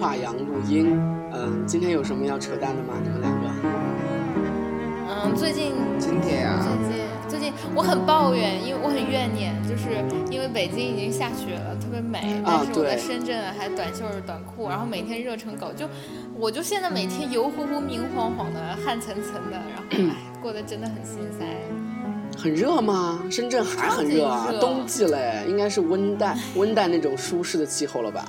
跨洋录音。嗯，今天有什么要扯淡的吗？你们两个？嗯，最近今天啊、最近最近我很抱怨，因为我很怨念，就是因为北京已经下雪了，特别美，但是我在深圳还短袖短裤，然后每天热成狗，就我就现在每天油乎乎、明晃晃的、汗涔涔的，然后唉，过得真的很心塞。很热吗？深圳还很热啊，热冬季嘞，应该是温带温带那种舒适的气候了吧？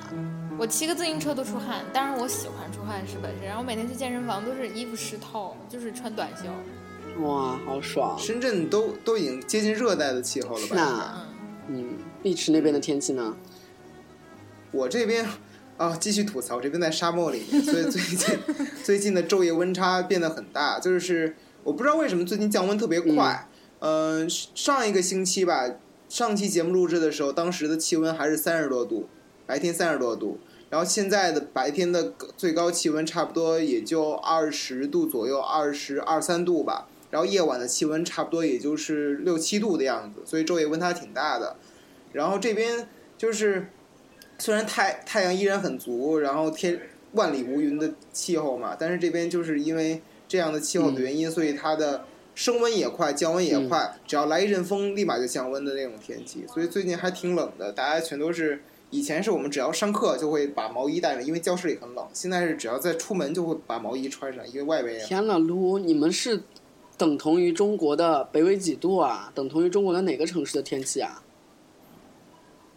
我骑个自行车都出汗，当然我喜欢出汗是本身，然后每天去健身房都是衣服湿透，就是穿短袖。哇，好爽！深圳都都已经接近热带的气候了吧？那嗯，嗯，碧池那边的天气呢？我这边啊，继续吐槽，我这边在沙漠里面，所以最近 最近的昼夜温差变得很大，就是我不知道为什么最近降温特别快。嗯、上一个星期吧，上期节目录制的时候，当时的气温还是三十多度，白天三十多度，然后现在的白天的最高气温差不多也就二十度左右，二十二三度吧。然后夜晚的气温差不多也就是六七度的样子，所以昼夜温差挺大的。然后这边就是虽然太太阳依然很足，然后天万里无云的气候嘛，但是这边就是因为这样的气候的原因，所以它的升温也快，降温也快，只要来一阵风，立马就降温的那种天气。所以最近还挺冷的，大家全都是。以前是我们只要上课就会把毛衣带上，因为教室里很冷。现在是只要在出门就会把毛衣穿上，因为外边天呐，撸，你们是等同于中国的北纬几度啊？等同于中国的哪个城市的天气啊？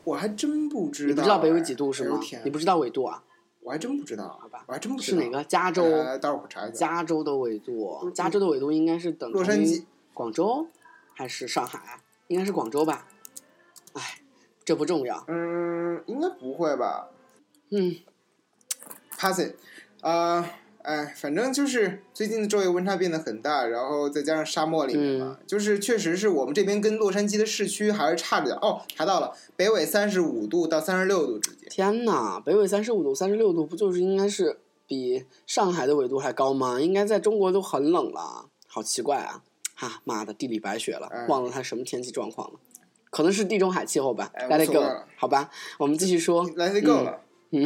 我还真不知道。你不知道北纬几度是吗哎？你不知道纬度啊？我还真不知道，好吧我还真不知道是哪个？加州？呃待会儿我查一下。加州的纬度，加州的纬度应该是等同于洛杉矶广州还是上海？应该是广州吧？哎，这不重要。嗯，应该不会吧嗯，？Pass it，啊、哎，反正就是最近的昼夜温差变得很大，然后再加上沙漠里面嘛，就是确实是我们这边跟洛杉矶的市区还是差着点。哦，查到了，北纬三十五度到三十六度之间。天呐，北纬三十五度、三十六度，不就是应该是比上海的纬度还高吗？应该在中国都很冷了，好奇怪啊！哈，妈的，地理白雪了哎，忘了它什么天气状况了，可能是地中海气候吧。哎 Let 无 it go，好吧，我们继续说。Let's go 了。嗯，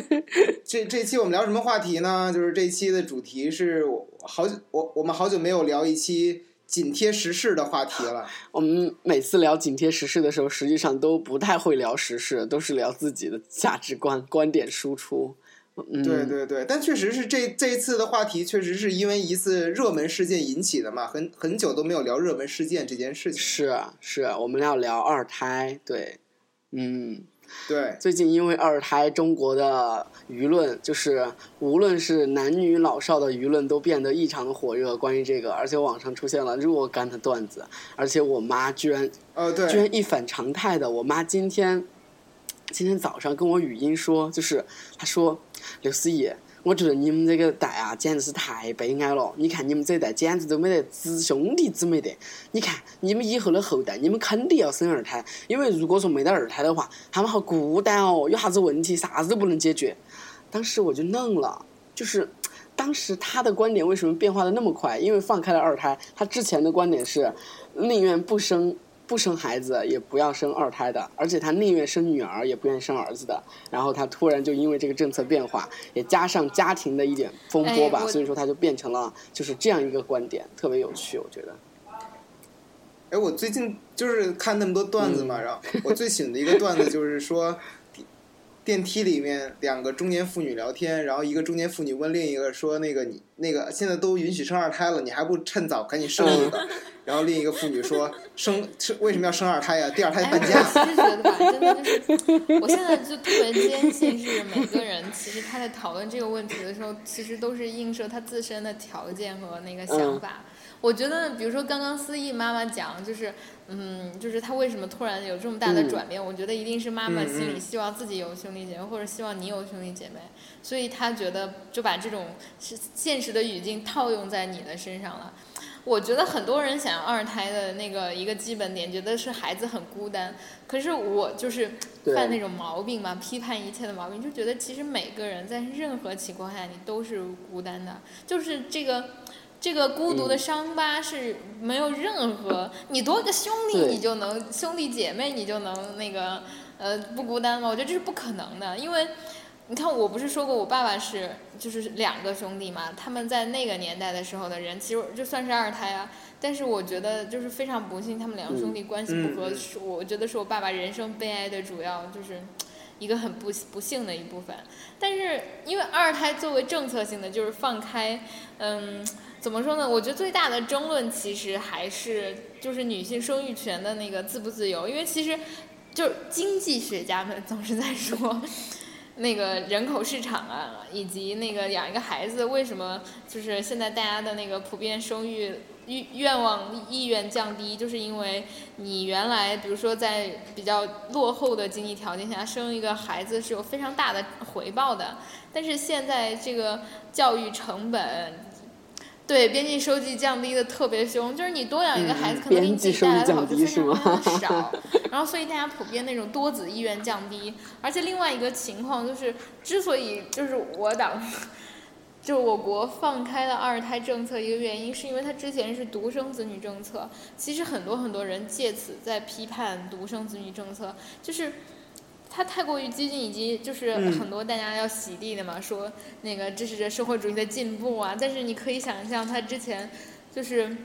这这期我们聊什么话题呢？就是这期的主题是我好久我我们好久没有聊一期紧贴时事的话题了。我们每次聊紧贴时事的时候，实际上都不太会聊时事，都是聊自己的价值观、观点输出。嗯，对对对，但确实是这这一次的话题，确实是因为一次热门事件引起的嘛，很很久都没有聊热门事件这件事情。是啊是啊，我们要聊二胎，对，嗯。对，最近因为二胎，中国的舆论就是无论是男女老少的舆论都变得异常的火热。关于这个，而且网上出现了若干的段子，而且我妈居然哦居，然一反常态的，我妈今天今天早上跟我语音说，就是她说刘思怡，我觉得你们这个代啊，简直是太悲哀了。你看你们这一代简直都没得子兄弟姊妹的。你看你们以后的后代，你们肯定要生二胎，因为如果说没得二胎的话，他们好孤单哦，有啥子问题啥子都不能解决。当时我就愣了，就是当时他的观点为什么变化的那么快？因为放开了二胎，他之前的观点是宁愿不生不生孩子，也不要生二胎的，而且他宁愿生女儿，也不愿意生儿子的。然后他突然就因为这个政策变化，也加上家庭的一点风波吧，哎所以说他就变成了就是这样一个观点，特别有趣，我觉得。哎，我最近就是看那么多段子嘛，然后我最喜欢的一个段子就是说，电电梯里面两个中年妇女聊天，然后一个中年妇女问另一个说：“那个你那个现在都允许生二胎了，你还不趁早赶紧生一个？” 然后另一个妇女说：“生生为什么要生二胎呀？第二胎哎，半价。我其实觉得吧，真的就是，我现在就特别坚信，是每个人其实他在讨论这个问题的时候，其实都是映射他自身的条件和那个想法。我觉得，比如说刚刚思义妈妈讲，就是，嗯，就是她为什么突然有这么大的转变？我觉得一定是妈妈心里希望自己有兄弟姐妹，或者希望你有兄弟姐妹，所以她觉得就把这种是现实的语境套用在你的身上了。我觉得很多人想要二胎的那个一个基本点，觉得是孩子很孤单。可是我就是犯那种毛病嘛，批判一切的毛病，就觉得其实每个人在任何情况下你都是孤单的，就是这个。这个孤独的嗯伤疤是没有任何，你多个兄弟你就能兄弟姐妹你就能那个呃不孤单吗？我觉得这是不可能的，因为你看，我不是说过我爸爸是就是两个兄弟嘛，他们在那个年代的时候的人，其实就算是二胎啊。但是我觉得就是非常不幸，他们两个兄弟关系不和，是我觉得是我爸爸人生悲哀的主要就是 一个很不不幸的一部分。但是因为二胎作为政策性的，就是放开，嗯，怎么说呢？我觉得最大的争论其实还是就是女性生育权的那个自不自由，因为其实就是经济学家们 总是在说。那个人口市场啊，以及那个养一个孩子，为什么就是现在大家的那个普遍生育欲愿望意愿降低，就是因为你原来比如说在比较落后的经济条件下生一个孩子是有非常大的回报的，但是现在这个教育成本。对边际收益降低的特别凶，就是你多养一个孩子，可能给你带来的好处非常非常少，然后所以大家普遍那种多子意愿降低，而且另外一个情况就是，之所以就是我党，就我国放开了二胎政策，一个原因是因为它之前是独生子女政策，其实很多很多人借此在批判独生子女政策，就是。它太过于激进，以及就是很多大家要洗地的嘛，说那个支持着社会主义的进步啊。但是你可以想象，他之前就是，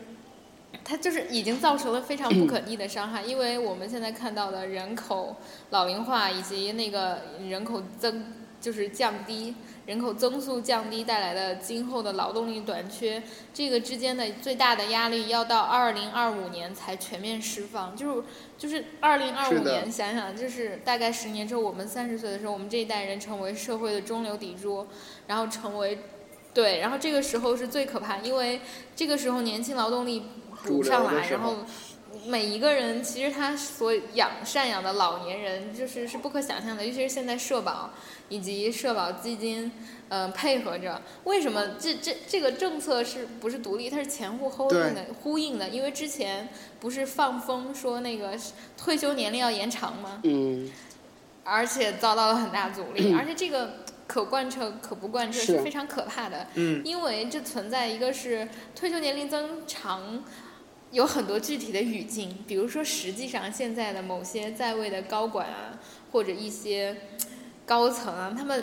他就是已经造成了非常不可逆的伤害，因为我们现在看到的人口老龄化以及那个人口增就是降低。人口增速降低带来的今后的劳动力短缺，这个之间的最大的压力要到二零二五年才全面释放。就是就是二零二五年，想想就是大概十年之后，我们三十岁的时候，我们这一代人成为社会的中流砥柱，然后成为对，然后这个时候是最可怕，因为这个时候年轻劳动力补上来，然后每一个人其实他所养赡养的老年人就是是不可想象的，尤其是现在社保。以及社保基金，嗯，配合着，为什么这这这个政策是不是独立？它是前后呼应的，呼应的。因为之前不是放风说那个退休年龄要延长吗？嗯。而且遭到了很大阻力，而且这个可贯彻可不贯彻是非常可怕的。嗯。因为这存在一个是退休年龄增长，有很多具体的语境，比如说实际上现在的某些在位的高管啊，或者一些。高层啊，他们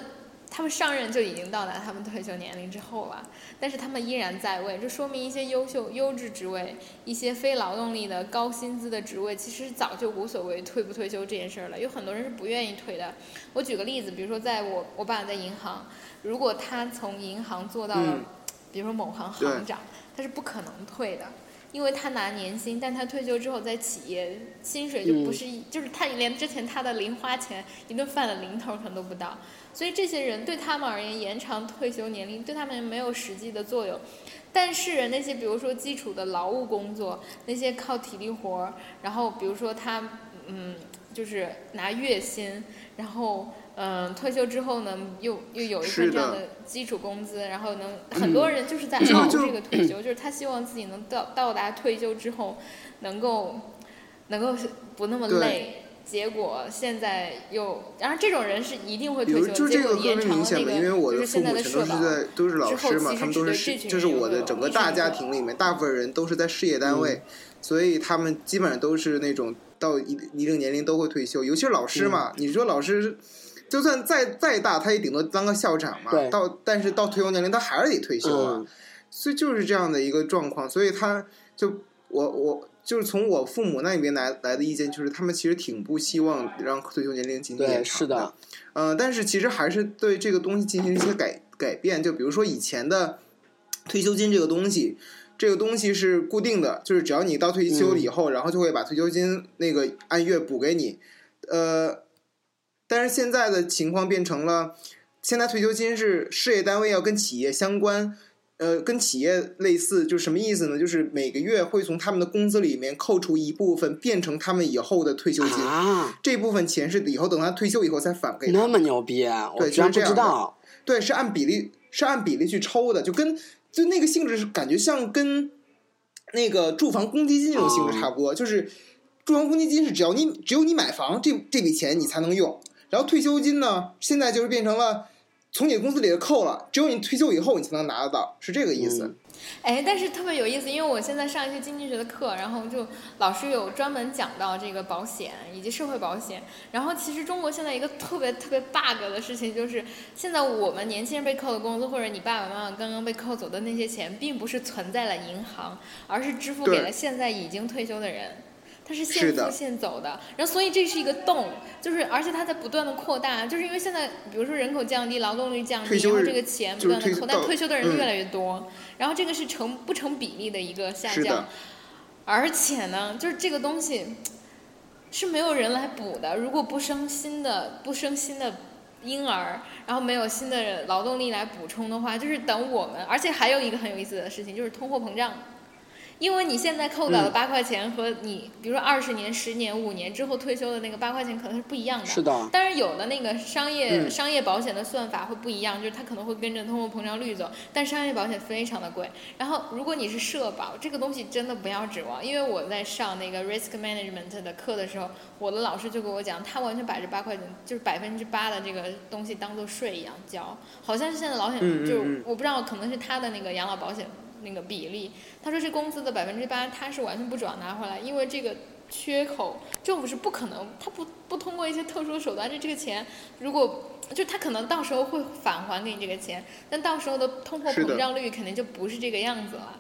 他们上任就已经到达他们退休年龄之后了，但是他们依然在位，这说明一些优秀优质职位、一些非劳动力的高薪资的职位，其实早就无所谓退不退休这件事儿了。有很多人是不愿意退的。我举个例子，比如说在我我爸在银行，如果他从银行做到了，比如说某行行长，他是不可能退的。因为他拿年薪，但他退休之后在企业薪水就不是，就是他连之前他的零花钱一顿饭的零头可能都不到，所以这些人对他们而言延长退休年龄对他们没有实际的作用，但是那些比如说基础的劳务工作，那些靠体力活儿，然后比如说他嗯就是拿月薪，然后。嗯，退休之后呢，又又有一份这样的基础工资，然后能很多人就是在熬这个退休，就是他希望自己能到到达退休之后，能够能够不那么累。结果现在又，然后这种人是一定会退休，结果延长那个就是现在的社保都是老师嘛，他们都是就是我的整个大家庭里面，大部分人都是在事业单位，所以他们基本上都是那种到一一定年龄都会退休，尤其是老师嘛，你说老师。就算再再大，他也顶多当个校长嘛。到但是到退休年龄，他还是得退休啊。所以就是这样的一个状况。所以他就我我就是从我父母那边来来的意见，就是他们其实挺不希望让退休年龄进行延长的。嗯，但是其实还是对这个东西进行一些改改变。就比如说以前的退休金这个东西，这个东西是固定的，就是只要你到退休了以后，然后就会把退休金那个按月补给你。呃。但是现在的情况变成了，现在退休金是事业单位要跟企业相关，呃，跟企业类似，就什么意思呢？就是每个月会从他们的工资里面扣除一部分，变成他们以后的退休金。啊，这部分钱是以后等他退休以后再返给。那么牛逼啊！我，居然不知道。对，是按比例，是按比例去抽的，就跟就那个性质是感觉像跟那个住房公积金那种性质差不多。就是住房公积金是只要你只有你买房，这这笔钱你才能用。然后退休金呢？现在就是变成了，从你工资里扣了，只有你退休以后你才能拿得到，是这个意思。哎，但是特别有意思，因为我现在上一些经济学的课，然后就老师有专门讲到这个保险以及社会保险。然后其实中国现在一个特别特别 bug 的事情就是，现在我们年轻人被扣的工资，或者你爸爸妈妈刚刚被扣走的那些钱，并不是存在了银行，而是支付给了现在已经退休的人。它是现付现走的，然后所以这是一个洞，就是而且它在不断的扩大，就是因为现在比如说人口降低，劳动力降低，然后这个钱不断的扣，但退休的人越来越多，然后这个是成不成比例的一个下降，而且呢，就是这个东西是没有人来补的，如果不生新的不生新的婴儿，然后没有新的劳动力来补充的话，就是等我们，而且还有一个很有意思的事情，就是通货膨胀。因为你现在扣到的八块钱和你，比如说二十年、十年、五年之后退休的那个八块钱可能是不一样的。是的。但是有的那个商业商业保险的算法会不一样，就是它可能会跟着通货膨胀率走。但商业保险非常的贵。然后如果你是社保，这个东西真的不要指望。因为我在上那个 risk management 的课的时候，我的老师就跟我讲，他完全把这八块钱，就是百分之八的这个东西当做税一样交。好像是现在老险，就是我不知道，可能是他的那个养老保险。那个比例，他说这工资的百分之八，他是完全不转拿回来，因为这个缺口，政府是不可能，他不不通过一些特殊的手段，就这个钱，如果就他可能到时候会返还给你这个钱，但到时候的通货膨胀率肯定就不是这个样子了，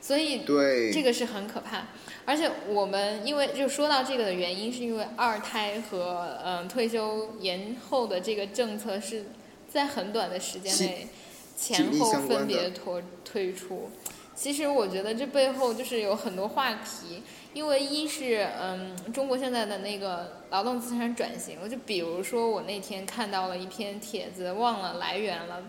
所以这个是很可怕。而且我们因为就说到这个的原因，是因为二胎和嗯退休延后的这个政策是在很短的时间内。前后分别推推出，其实我觉得这背后就是有很多话题，因为一是嗯中国现在的那个劳动资产转型，就比如说我那天看到了一篇帖子，忘了来源了。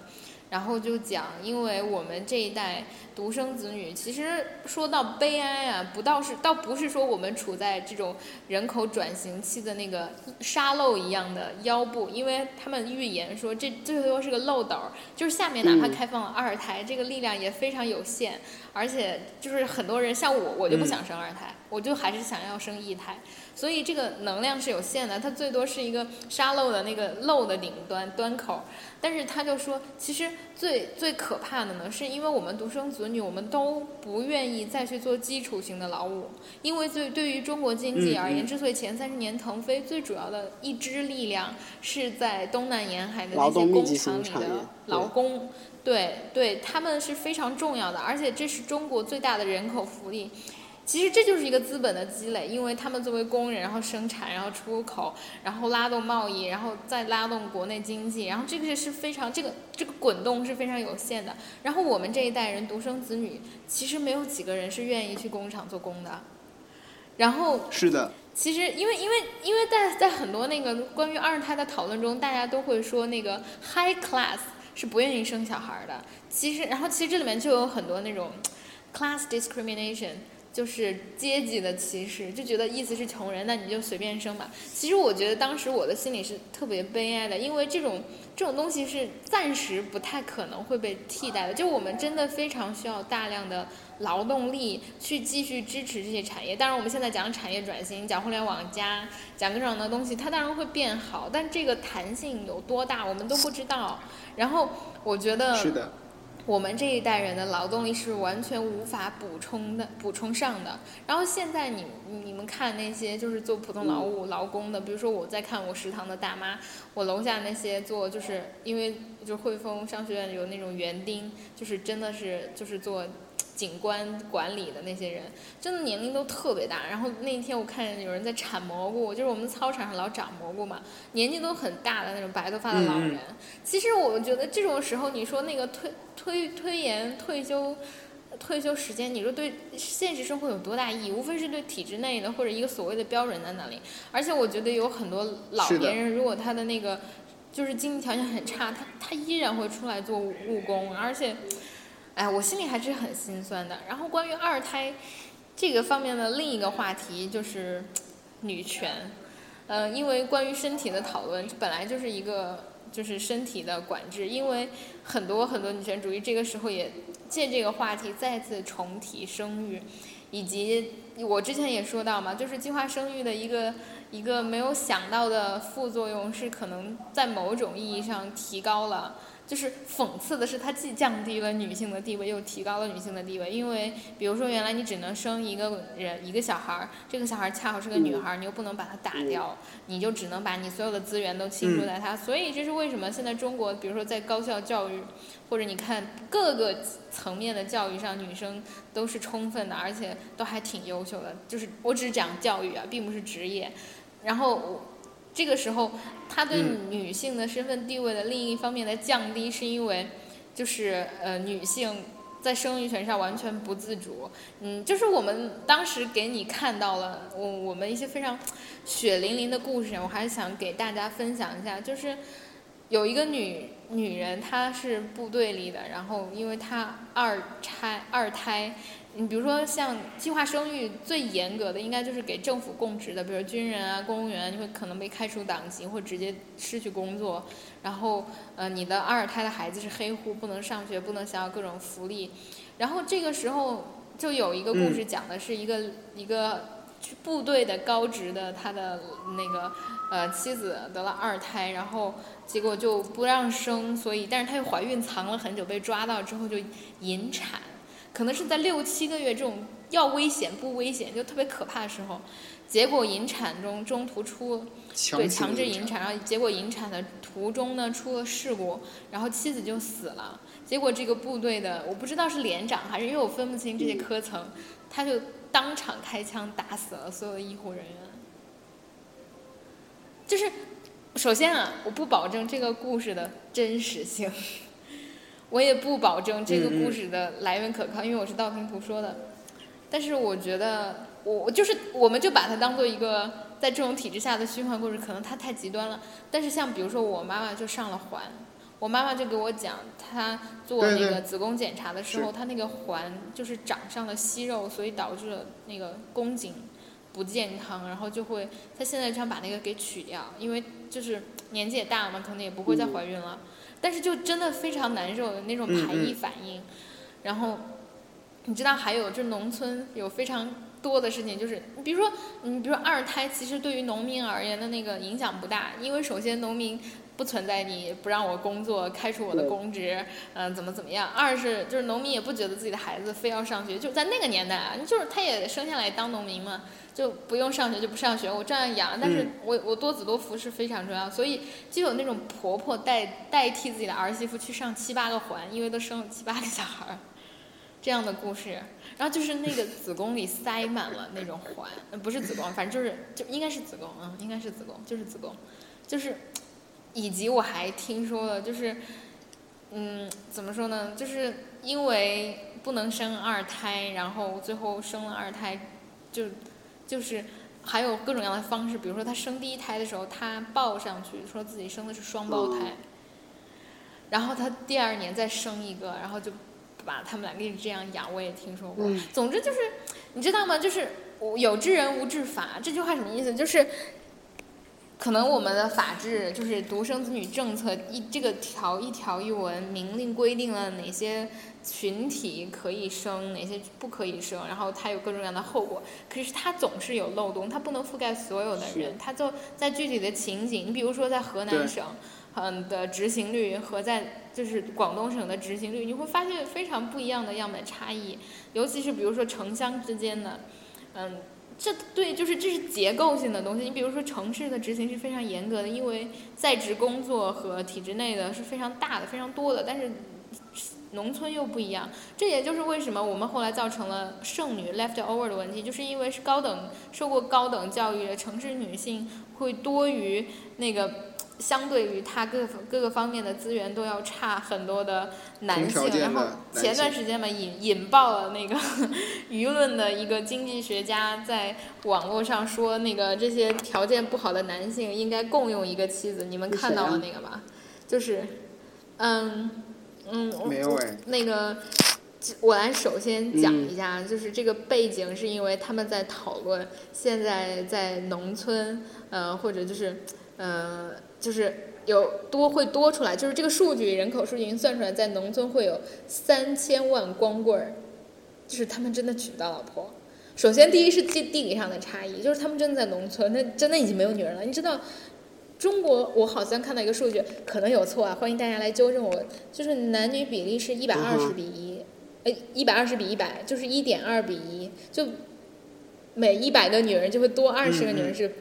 然后就讲，因为我们这一代独生子女，其实说到悲哀啊，不倒是倒不是说我们处在这种人口转型期的那个沙漏一样的腰部，因为他们预言说这最多是个漏斗，就是下面哪怕开放了二胎，这个力量也非常有限，而且就是很多人像我，我就不想生二胎，我就还是想要生一胎。所以这个能量是有限的，它最多是一个沙漏的那个漏的顶端端口。但是他就说，其实最最可怕的呢，是因为我们独生子女，我们都不愿意再去做基础型的劳务，因为对对于中国经济而言，之所以前三十年腾飞，最主要的一支力量是在东南沿海的那些工厂里的劳工，对对，他们是非常重要的，而且这是中国最大的人口福利。其实这就是一个资本的积累，因为他们作为工人，然后生产，然后出口，然后拉动贸易，然后再拉动国内经济，然后这个是非常这个这个滚动是非常有限的。然后我们这一代人独生子女，其实没有几个人是愿意去工厂做工的。然后是的，其实因为因为因为在在很多那个关于二胎的讨论中，大家都会说那个 high class 是不愿意生小孩的。其实然后其实这里面就有很多那种 class discrimination。就是阶级的歧视，就觉得意思是穷人，那你就随便生吧。其实我觉得当时我的心里是特别悲哀的，因为这种这种东西是暂时不太可能会被替代的。就我们真的非常需要大量的劳动力去继续支持这些产业。当然，我们现在讲产业转型，讲互联网加，讲各种的东西，它当然会变好，但这个弹性有多大，我们都不知道。然后我觉得。是的。我们这一代人的劳动力是完全无法补充的，补充上的。然后现在你你们看那些就是做普通劳务劳工的，比如说我在看我食堂的大妈，我楼下那些做就是因为就是汇丰商学院有那种园丁，就是真的是就是做。景观管理的那些人，真的年龄都特别大。然后那天我看见有人在铲蘑菇，就是我们操场上老长蘑菇嘛，年纪都很大的那种白头发的老人。其实我觉得这种时候，你说那个推推推延退休退休时间，你说对现实生活有多大意义？无非是对体制内的或者一个所谓的标准在那里。而且我觉得有很多老年人，如果他的那个就是经济条件很差，他他依然会出来做务工，而且。哎，我心里还是很心酸的。然后关于二胎这个方面的另一个话题就是女权，呃，因为关于身体的讨论本来就是一个就是身体的管制，因为很多很多女权主义这个时候也借这个话题再次重提生育，以及我之前也说到嘛，就是计划生育的一个一个没有想到的副作用是可能在某种意义上提高了。就是讽刺的是，它既降低了女性的地位，又提高了女性的地位。因为比如说，原来你只能生一个人一个小孩儿，这个小孩儿恰好是个女孩儿，你又不能把她打掉，你就只能把你所有的资源都倾注在她。所以这是为什么现在中国，比如说在高校教育，或者你看各个层面的教育上，女生都是充分的，而且都还挺优秀的。就是我只是讲教育啊，并不是职业。然后我。这个时候，他对女性的身份地位的另一方面的降低，是因为，就是呃，女性在生育权上完全不自主。嗯，就是我们当时给你看到了我我们一些非常血淋淋的故事，我还是想给大家分享一下。就是有一个女女人，她是部队里的，然后因为她二胎二胎。你比如说，像计划生育最严格的，应该就是给政府供职的，比如军人啊、公务员，你会可能被开除党籍或直接失去工作。然后，呃，你的二胎的孩子是黑户，不能上学，不能享有各种福利。然后这个时候就有一个故事，讲的是一个一个部队的高职的他的那个呃妻子得了二胎，然后结果就不让生，所以但是她又怀孕藏了很久，被抓到之后就引产。可能是在六七个月这种要危险不危险就特别可怕的时候，结果引产中中途出对强制引产，然后结果引产的途中呢出了事故，然后妻子就死了。结果这个部队的我不知道是连长还是因为我分不清这些科层，他就当场开枪打死了所有的医护人员。就是首先啊，我不保证这个故事的真实性。我也不保证这个故事的来源可靠，因为我是道听途说的。但是我觉得，我我就是，我们就把它当做一个在这种体制下的虚幻故事，可能它太极端了。但是像比如说，我妈妈就上了环，我妈妈就给我讲，她做那个子宫检查的时候，她那个环就是长上了息肉，所以导致了那个宫颈不健康，然后就会，她现在想把那个给取掉，因为就是年纪也大了嘛，可能也不会再怀孕了。但是就真的非常难受的那种排异反应，然后你知道还有就农村有非常多的事情，就是你比如说你比如说二胎，其实对于农民而言的那个影响不大，因为首先农民不存在你不让我工作、开除我的公职，嗯怎么怎么样；二是就是农民也不觉得自己的孩子非要上学，就在那个年代啊，就是他也生下来当农民嘛。就不用上学就不上学，我照样养。但是我我多子多福是非常重要，所以就有那种婆婆代代替自己的儿媳妇去上七八个环，因为都生了七八个小孩儿，这样的故事。然后就是那个子宫里塞满了那种环，不是子宫，反正就是就应该是子宫啊，应该是子宫，就是子宫，就是以及我还听说了，就是嗯，怎么说呢？就是因为不能生二胎，然后最后生了二胎，就。就是还有各种各样的方式，比如说他生第一胎的时候，他抱上去说自己生的是双胞胎，然后他第二年再生一个，然后就把他们两个一直这样养，我也听说过。总之就是，你知道吗？就是有知人无治法这句话什么意思？就是可能我们的法制就是独生子女政策一这个条一条一文明令规定了哪些。群体可以生哪些不可以生，然后它有各种各样的后果。可是它总是有漏洞，它不能覆盖所有的人。它就在具体的情景，你比如说在河南省，嗯的执行率和在就是广东省的执行率，你会发现非常不一样的样本差异。尤其是比如说城乡之间的，嗯，这对就是这是结构性的东西。你比如说城市的执行是非常严格的，因为在职工作和体制内的是非常大的、非常多的，但是。农村又不一样，这也就是为什么我们后来造成了剩女 left over 的问题，就是因为是高等受过高等教育的城市女性会多于那个相对于他各各个方面的资源都要差很多的男性。然后前段时间嘛引引爆了那个 舆论的一个经济学家在网络上说，那个这些条件不好的男性应该共用一个妻子，你们看到了那个吗？就是，嗯。嗯，没有哎。那个，我来首先讲一下，就是这个背景是因为他们在讨论现在在农村，呃，或者就是，呃，就是有多会多出来，就是这个数据人口数据已经算出来，在农村会有三千万光棍儿，就是他们真的娶不到老婆。首先，第一是地地理上的差异，就是他们真的在农村，那真的已经没有女人了。你知道，中国我好像看到一个数据，可能有错啊，欢迎大家来纠正我。就是男女比例是一百二十比一，哎，一百二十比一百，就是一点二比一，就每一百个女人就会多二十个女人是。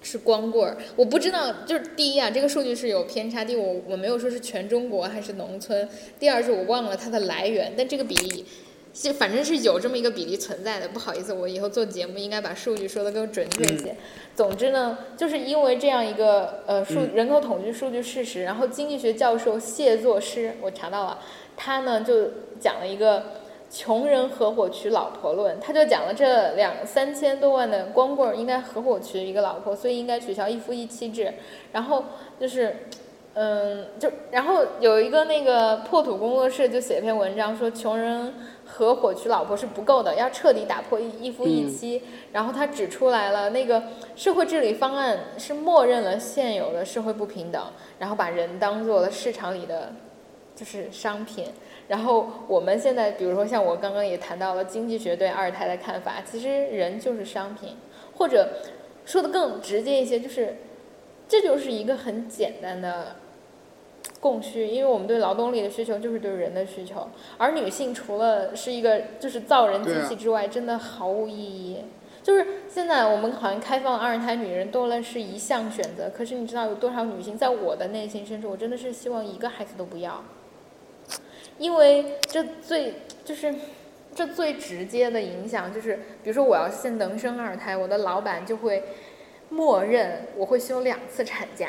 是光棍儿，我不知道，就是第一啊，这个数据是有偏差。第一，我我没有说是全中国还是农村。第二是我忘了它的来源，但这个比例，就反正是有这么一个比例存在的。不好意思，我以后做节目应该把数据说的更准确一些。总之呢，就是因为这样一个呃数人口统计数据事实，然后经济学教授谢作诗，我查到了，他呢就讲了一个。穷人合伙娶老婆论，他就讲了这两三千多万的光棍应该合伙娶一个老婆，所以应该取消一夫一妻制。然后就是，嗯，就然后有一个那个破土工作室就写篇文章说，穷人合伙娶老婆是不够的，要彻底打破一一夫一妻。然后他指出来了，那个社会治理方案是默认了现有的社会不平等，然后把人当做了市场里的就是商品。然后我们现在，比如说像我刚刚也谈到了经济学对二胎的看法，其实人就是商品，或者说的更直接一些，就是这就是一个很简单的供需，因为我们对劳动力的需求就是对人的需求，而女性除了是一个就是造人机器之外，真的毫无意义。就是现在我们好像开放二胎，女人多了是一项选择，可是你知道有多少女性在我的内心深处，我真的是希望一个孩子都不要。因为这最就是这最直接的影响就是，比如说我要现能生二胎，我的老板就会默认我会休两次产假，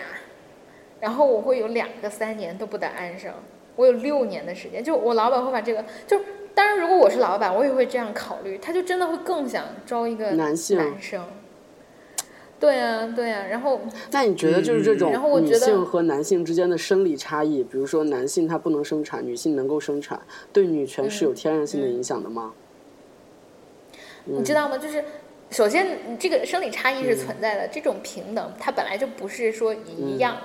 然后我会有两个三年都不得安生，我有六年的时间，就我老板会把这个，就当然如果我是老板，我也会这样考虑，他就真的会更想招一个男性男生。对啊，对啊，然后那你觉得就是这种女性和男性之间的生理差异，比如说男性他不能生产，女性能够生产，对女权是有天然性的影响的吗？你知道吗？就是首先这个生理差异是存在的，这种平等它本来就不是说一样，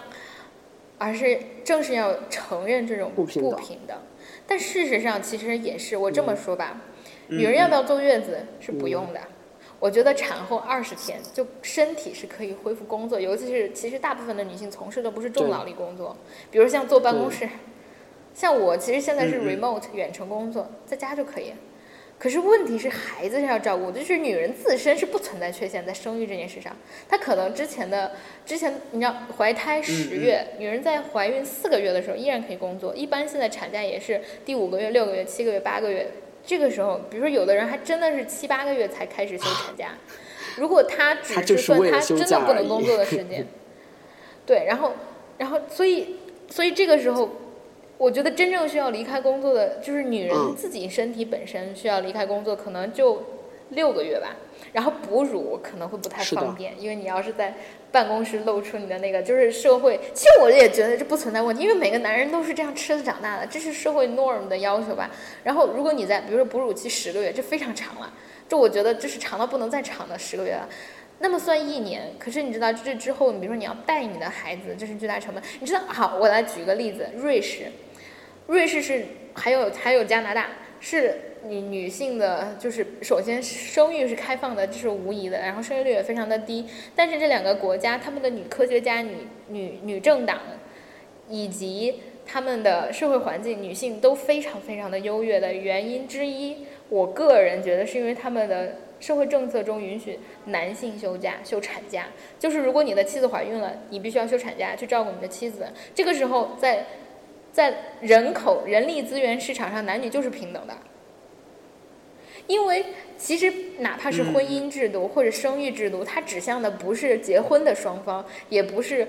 而是正是要承认这种不平等。但事实上其实也是，我这么说吧，女人要不要坐月子是不用的。我觉得产后二十天就身体是可以恢复工作，尤其是其实大部分的女性从事的不是重劳力工作，比如像坐办公室，像我其实现在是 remote 远程工作，在家就可以。可是问题是孩子是要照顾，就是女人自身是不存在缺陷在生育这件事上，她可能之前的之前你知道怀胎十月，女人在怀孕四个月的时候依然可以工作，一般现在产假也是第五个月、六个月、七个月、八个月。这个时候，比如说有的人还真的是七八个月才开始休产假，如果他只是算他真的不能工作的时间，对，然后，然后，所以，所以这个时候，我觉得真正需要离开工作的，就是女人自己身体本身需要离开工作，可能就六个月吧。然后哺乳可能会不太方便，因为你要是在办公室露出你的。那个，就是社会。其实我也觉得这不存在问题，因为每个男人都是这样吃的。长大的，这是社会 norm 的。要求吧。然后如果你在，比如说哺乳期十个月，这非常长了，这我觉得这是长到不能再长的。十个月了。那么算一年，可是你知道这之后，你比如说你要带你的。孩子，这是巨大成本。你知道，好，我来举个例子，瑞士，瑞士是还有还有加拿大是。女女性的，就是首先生育是开放的，这是无疑的，然后生育率也非常的低。但是这两个国家，他们的女科学家、女女女政党，以及他们的社会环境，女性都非常非常的优越的原因之一，我个人觉得是因为他们的社会政策中允许男性休假、休产假，就是如果你的妻子怀孕了，你必须要休产假去照顾你的妻子。这个时候，在在人口人力资源市场上，男女就是平等的。因为其实哪怕是婚姻制度或者生育制度，它指向的不是结婚的双方，也不是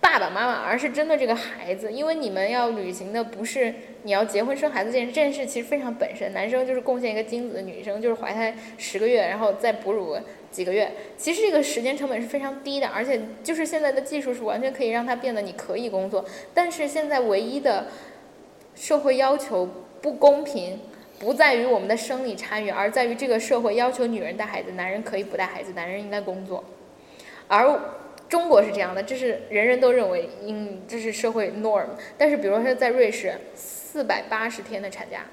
爸爸妈妈，而是真的这个孩子。因为你们要履行的不是你要结婚生孩子这件事，这件事其实非常本身。男生就是贡献一个精子，女生就是怀胎十个月，然后再哺乳几个月。其实这个时间成本是非常低的，而且就是现在的技术是完全可以让它变得你可以工作。但是现在唯一的社会要求不公平。不在于我们的生理差异，而在于这个社会要求女人带孩子，男人可以不带孩子，男人应该工作。而中国是这样的，这是人人都认为应这是社会 norm。但是，比如说在瑞士，四百八十天的产假，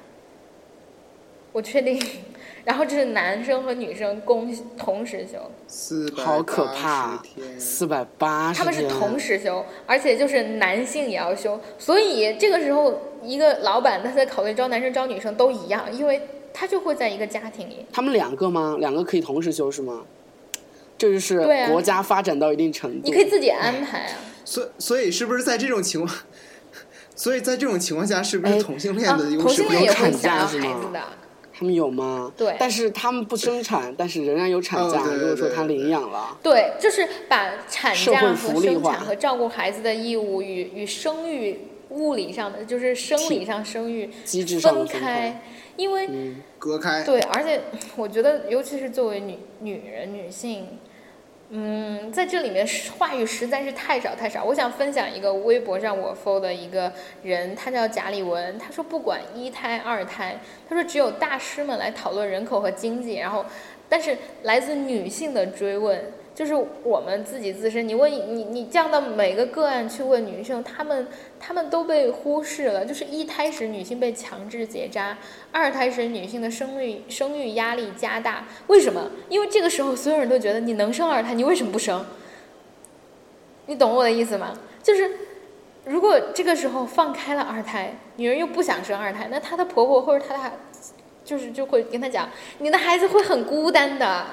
我确定。然后这是男生和女生共同时休，四百好可怕，四百八十他们是同时休，而且就是男性也要休，所以这个时候一个老板他在考虑招男生招女生都一样，因为他就会在一个家庭里。他们两个吗？两个可以同时休是吗？这就是国家发展到一定程度。你可以自己安排啊。所所以是不是在这种情况，所以在这种情况下，是不是哎同性恋啊的优同性恋也势不用会想要产假是吗孩子的，他们有吗？对但是他们不生产，但是仍然有产假。哦对对如果说他领养了，对，就是把产假和生产和照顾孩子的义务与与生育物理上的，就是生理上生育机制分开，因为嗯，隔开。对，而且我觉得，尤其是作为女女人、女性，嗯，在这里面话语实在是太少太少。我想分享一个微博上我 follow 的一个人，他叫贾里文，他说不管一胎二胎，他说只有大师们来讨论人口和经济，然后，但是来自女性的追问。就是我们自己自身，你问你你降到每个个案去问女性，她们她们都被忽视了。就是一胎时女性被强制结扎，二胎时女性的生育生育压力加大，为什么？因为这个时候所有人都觉得你能生二胎，你为什么不生？你懂我的意思吗？就是如果这个时候放开了二胎，女人又不想生二胎，那她的婆婆或者她的孩，就是就会跟她讲，你的孩子会很孤单的。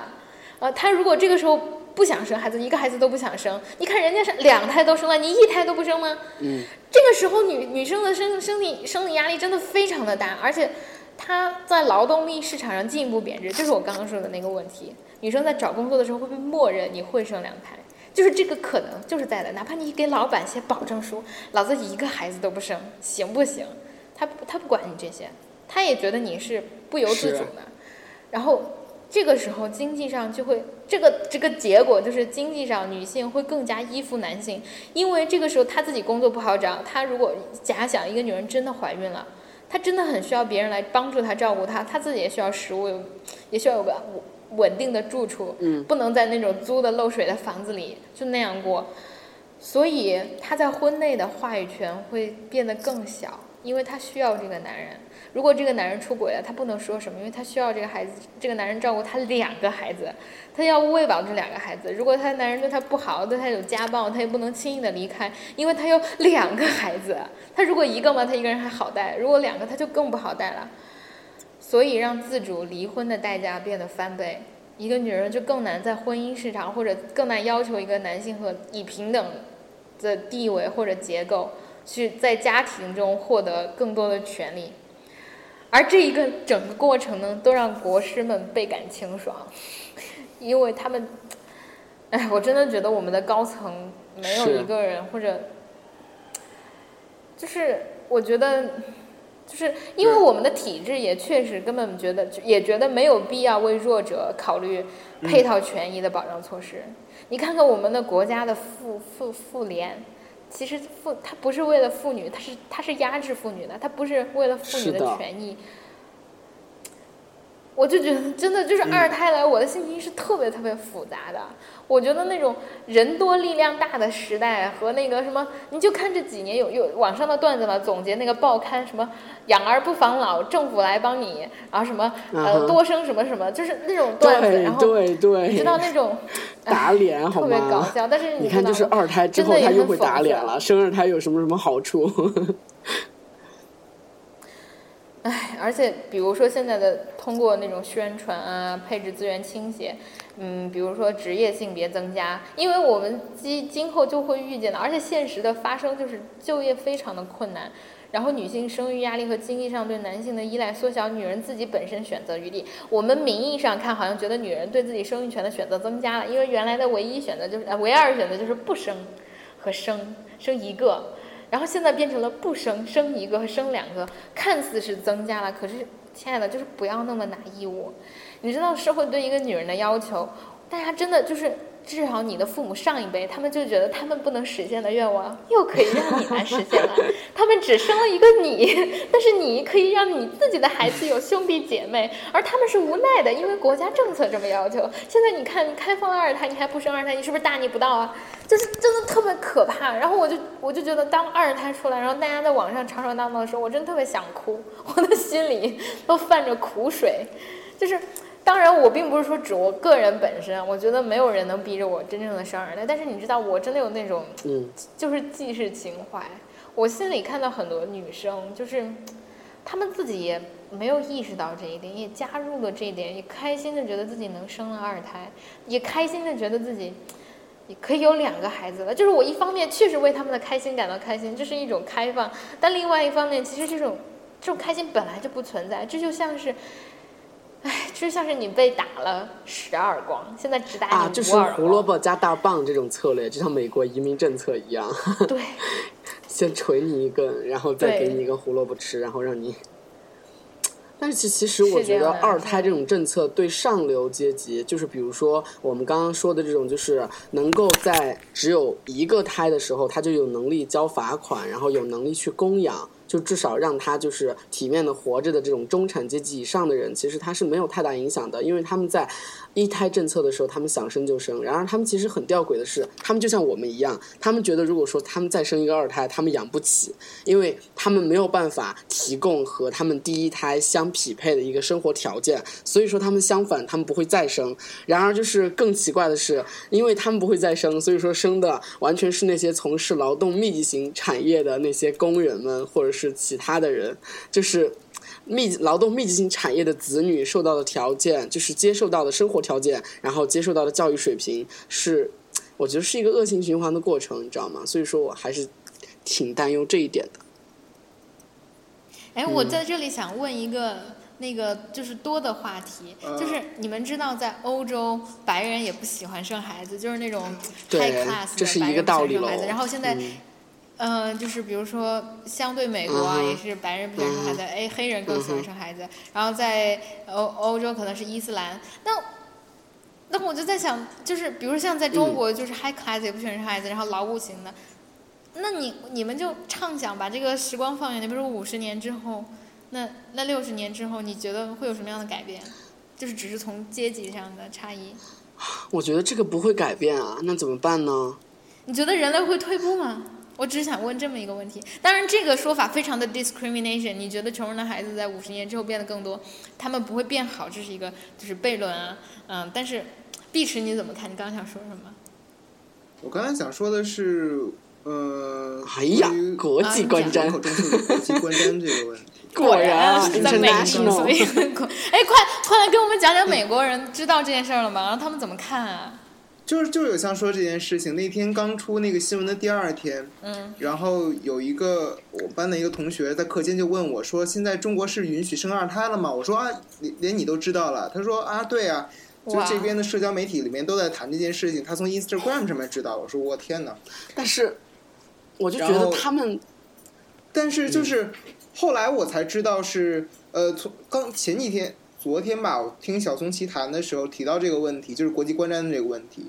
呃，她如果这个时候不想生孩子，一个孩子都不想生，你看人家是两胎都生了，你一胎都不生吗？嗯，这个时候女女生的生生理生理压力真的非常的大，而且她在劳动力市场上进一步贬值，就是我刚刚说的那个问题。女生在找工作的时候会被默认你会生两胎，就是这个可能就是在的，哪怕你给老板写保证书，老子一个孩子都不生，行不行？他不他不管你这些，他也觉得你是不由自主的，然后。这个时候经济上就会这个这个结果就是经济上女性会更加依附男性，因为这个时候她自己工作不好找，她如果假想一个女人真的怀孕了，她真的很需要别人来帮助她照顾她，她自己也需要食物，也需要有个稳定的住处，嗯，不能在那种租的漏水的房子里就那样过，所以她在婚内的话语权会变得更小，因为她需要这个男人。如果这个男人出轨了，他不能说什么，因为他需要这个孩子，这个男人照顾他两个孩子，他要喂饱这两个孩子。如果他男人对他不好，对他有家暴，他也不能轻易的离开，因为他有两个孩子。他如果一个嘛，他一个人还好带；如果两个，他就更不好带了。所以让自主离婚的代价变得翻倍，一个女人就更难在婚姻市场，或者更难要求一个男性和以平等的地位或者结构去在家庭中获得更多的权利。而这一个整个过程呢，都让国师们倍感清爽，因为他们，哎，我真的觉得我们的高层没有一个人，或者，就是我觉得，就是因为我们的体制也确实根本觉得，也觉得没有必要为弱者考虑配套权益的保障措施。你看看我们的国家的妇妇妇联。其实妇他不是为了妇女，他是他是压制妇女的，他不是为了妇女的权益。我就觉得真的就是二胎来，我的心情是特别特别复杂的。我觉得那种人多力量大的时代和那个什么，你就看这几年有有网上的段子嘛，总结那个报刊什么养儿不防老，政府来帮你，然后什么嗯呃多生什么什么，就是那种段子，对然后对对，你知道那种 打脸 好吗特别搞？笑，但是你看，就是二胎之真的也后他又会打脸了，生二胎有什么什么好处？唉，而且比如说现在的通过那种宣传啊，配置资源倾斜，嗯，比如说职业性别增加，因为我们今今后就会遇见的，而且现实的发生就是就业非常的困难，然后女性生育压力和经济上对男性的依赖缩小，女人自己本身选择余地。我们名义上看好像觉得女人对自己生育权的选择增加了，因为原来的唯一选择就是呃唯二选择就是不生和生生一个。然后现在变成了不生，生一个和生两个，看似是增加了，可是亲爱的，就是不要那么拿义务。你知道社会对一个女人的要求，大家真的就是至少你的父母上一辈，他们就觉得他们不能实现的愿望，又可以让你来实现了。他们只生了一个你，但是你可以让你自己的孩子有兄弟姐妹，而他们是无奈的，因为国家政策这么要求。现在你看，你开放了二胎，你还不生二胎，你是不是大逆不道啊？就是真的特别可怕。然后我就我就觉得，当二胎出来，然后大家在网上吵吵闹闹的时候，我真的特别想哭，我的心里都泛着苦水，就是。当然，我并不是说指我个人本身，我觉得没有人能逼着我真正的生二胎。但是你知道，我真的有那种，嗯，就是既是情怀。我心里看到很多女生，就是她们自己也没有意识到这一点，也加入了这一点，也开心的觉得自己能生了二胎，也开心的觉得自己也可以有两个孩子了。就是我一方面确实为他们的开心感到开心，这是一种开放；但另外一方面，其实这种这种开心本来就不存在，这就像是。哎，就像是你被打了十耳光，现在只打你啊，就是胡萝卜加大棒这种策略，就像美国移民政策一样。对，先捶你一根，然后再给你一个胡萝卜吃，然后让你。但是其其实我觉得二胎这种政策对上流阶级，就是比如说我们刚刚说的这种，就是能够在只有一个胎的时候，他就有能力交罚款，然后有能力去供养。就至少让他就是体面的活着的这种中产阶级以上的人，其实他是没有太大影响的，因为他们在一胎政策的时候，他们想生就生。然而他们其实很吊诡的是，他们就像我们一样，他们觉得如果说他们再生一个二胎，他们养不起，因为他们没有办法提供和他们第一胎相匹配的一个生活条件，所以说他们相反，他们不会再生。然而就是更奇怪的是，因为他们不会再生，所以说生的完全是那些从事劳动密集型产业的那些工人们，或者。是其他的人，就是密劳动密集型产业的子女受到的条件，就是接受到的生活条件，然后接受到的教育水平，是我觉得是一个恶性循环的过程，你知道吗？所以说我还是挺担忧这一点的。哎，我在这里想问一个那个就是多的话题，就是你们知道在欧洲白人也不喜欢生孩子，就是那种 high class 的白人不喜欢生孩子，然后现在。嗯，就是比如说，相对美国啊，也是白人不喜欢生孩子，哎，黑人更喜欢生孩子。然后在欧欧洲可能是伊斯兰，那那我就在想，就是比如像在中国，就是 high class 也不喜欢生孩子，然后劳务型的，那你你们就畅想把这个时光放远，你比如说五十年之后，那那六十年之后，你觉得会有什么样的改变？就是只是从阶级上的差异。我觉得这个不会改变啊，那怎么办呢？你觉得人类会退步吗？我只是想问这么一个问题，当然这个说法非常的 discrimination。你觉得穷人的孩子在五十年之后变得更多，他们不会变好，这是一个就是悖论啊，嗯。但是，碧池你怎么看？你刚刚想说什么？我刚才想说的是，呃，哎呀，国际观瞻，国际观瞻这个问题。果然是在美国，所以 哎，快快来跟我们讲讲美国人知道这件事了吗？然后他们怎么看啊？就是就是有像说这件事情，那天刚出那个新闻的第二天，嗯，然后有一个我班的一个同学在课间就问我说：“现在中国是允许生二胎了吗？”我说：“啊，连连你都知道了。”他说：“啊，对啊，就这边的社交媒体里面都在谈这件事情，他从 Instagram 上面知道。”我说：“我天哪！”但是我就觉得他们，但是就是后来我才知道是呃，从刚前几天。昨天吧，我听小松奇谈的时候提到这个问题，就是国际观瞻的这个问题。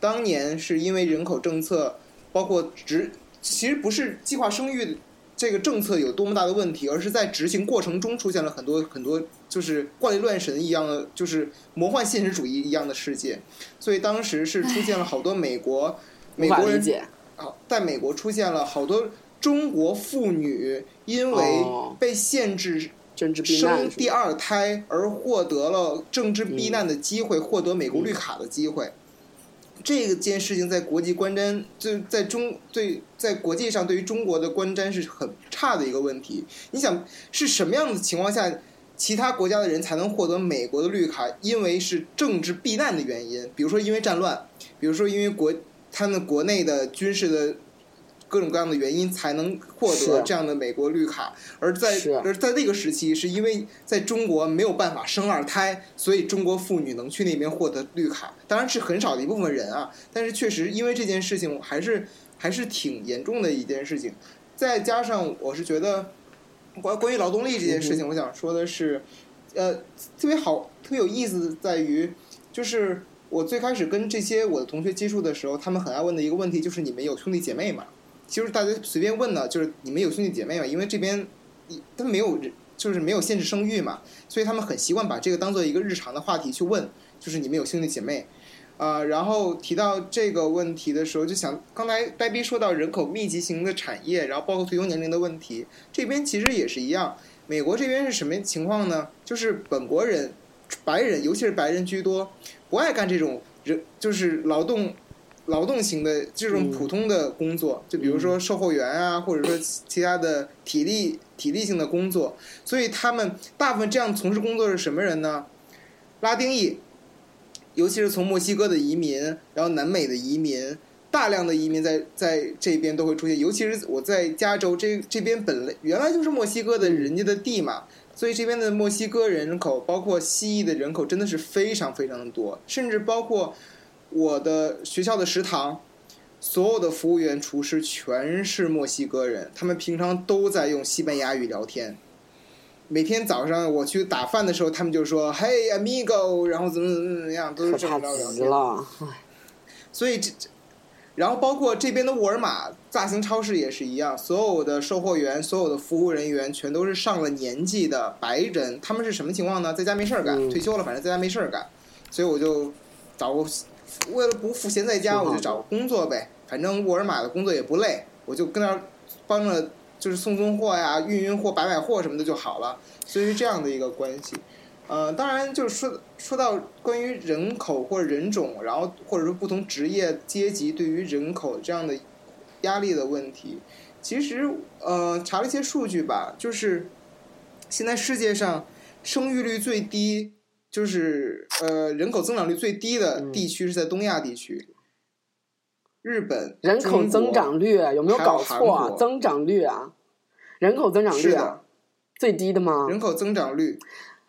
当年是因为人口政策，包括执，其实不是计划生育这个政策有多么大的问题，而是在执行过程中出现了很多很多，就是怪力乱神一样的，就是魔幻现实主义一样的事件。所以当时是出现了好多美国美国人，好，在美国出现了好多中国妇女因为被限制。生第二胎而获得了政治避难的机会，获得美国绿卡的机会。这件事情在国际观瞻，就在中对在国际上对于中国的观瞻是很差的一个问题。你想是什么样的情况下，其他国家的人才能获得美国的绿卡？因为是政治避难的原因，比如说因为战乱，比如说因为国他们国内的军事的。各种各样的原因才能获得这样的美国绿卡，而在而在那个时期，是因为在中国没有办法生二胎，所以中国妇女能去那边获得绿卡。当然是很少的一部分人啊，但是确实因为这件事情还是还是挺严重的一件事情。再加上我是觉得关关于劳动力这件事情，我想说的是，呃，特别好特别有意思在于，就是我最开始跟这些我的同学接触的时候，他们很爱问的一个问题就是：你们有兄弟姐妹吗？其实大家随便问呢，就是你们有兄弟姐妹吗？因为这边他没有人，就是没有限制生育嘛，所以他们很习惯把这个当做一个日常的话题去问，就是你们有兄弟姐妹。啊，然后提到这个问题的时候，就想刚才呆逼说到人口密集型的产业，然后包括退休年龄的问题，这边其实也是一样。美国这边是什么情况呢？就是本国人，白人，尤其是白人居多，不爱干这种人，就是劳动，劳动型的这种普通的工作，就比如说售货员啊，或者说其他的体力体力性的工作。所以他们大部分这样从事工作是什么人呢？拉丁裔。尤其是从墨西哥的移民，然后南美的移民，大量的移民在在这边都会出现。尤其是我在加州这这边本来原来就是墨西哥的人家的地嘛，所以这边的墨西哥人口，包括西裔的人口真的是非常非常的多，甚至包括我的学校的食堂，所有的服务员、厨师全是墨西哥人，他们平常都在用西班牙语聊天。每天早上我去打饭的时候，他们就说 “Hey amigo”，然后怎么怎么怎么样，都是这么聊天。了所以这，然后包括这边的沃尔玛大型超市也是一样，所有的售货员、所有的服务人员全都是上了年纪的白人。他们是什么情况呢？在家没事儿干，退休了，反正在家没事儿干，所以我就找个为了不赋闲在家，我就找个工作呗。反正沃尔玛的工作也不累，我就跟那儿帮着。就是送送货呀，运运货、摆摆货什么的就好了，所以是这样的一个关系。呃，当然就是说说到关于人口或者人种，然后或者说不同职业阶级对于人口这样的压力的问题，其实呃查了一些数据吧，就是现在世界上生育率最低，就是呃人口增长率最低的地区是在东亚地区。日本人口增长率有没有搞错啊？增长率啊，人口增长率啊，最低的吗？人口增长率